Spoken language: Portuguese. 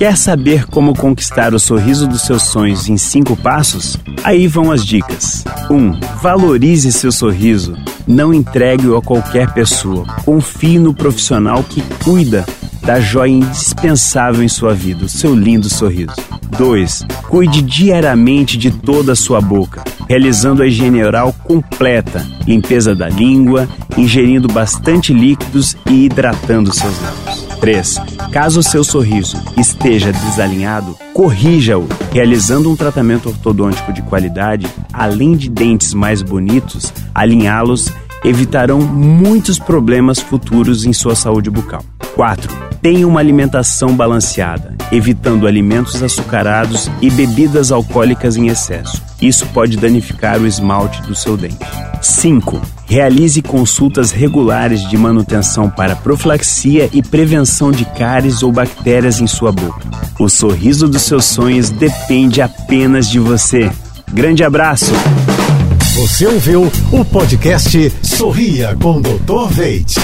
Quer saber como conquistar o sorriso dos seus sonhos em cinco passos? Aí vão as dicas. 1. Um, valorize seu sorriso. Não entregue-o a qualquer pessoa. Confie no profissional que cuida da joia indispensável em sua vida, o seu lindo sorriso. 2. Cuide diariamente de toda a sua boca, realizando a higiene oral completa, limpeza da língua, ingerindo bastante líquidos e hidratando seus lábios. 3. Caso seu sorriso esteja desalinhado, corrija-o, realizando um tratamento ortodôntico de qualidade, além de dentes mais bonitos, alinhá-los evitarão muitos problemas futuros em sua saúde bucal. 4 Tenha uma alimentação balanceada, evitando alimentos açucarados e bebidas alcoólicas em excesso. Isso pode danificar o esmalte do seu dente. 5. Realize consultas regulares de manutenção para profilaxia e prevenção de cáries ou bactérias em sua boca. O sorriso dos seus sonhos depende apenas de você. Grande abraço! Você ouviu o podcast Sorria com Dr. Veit.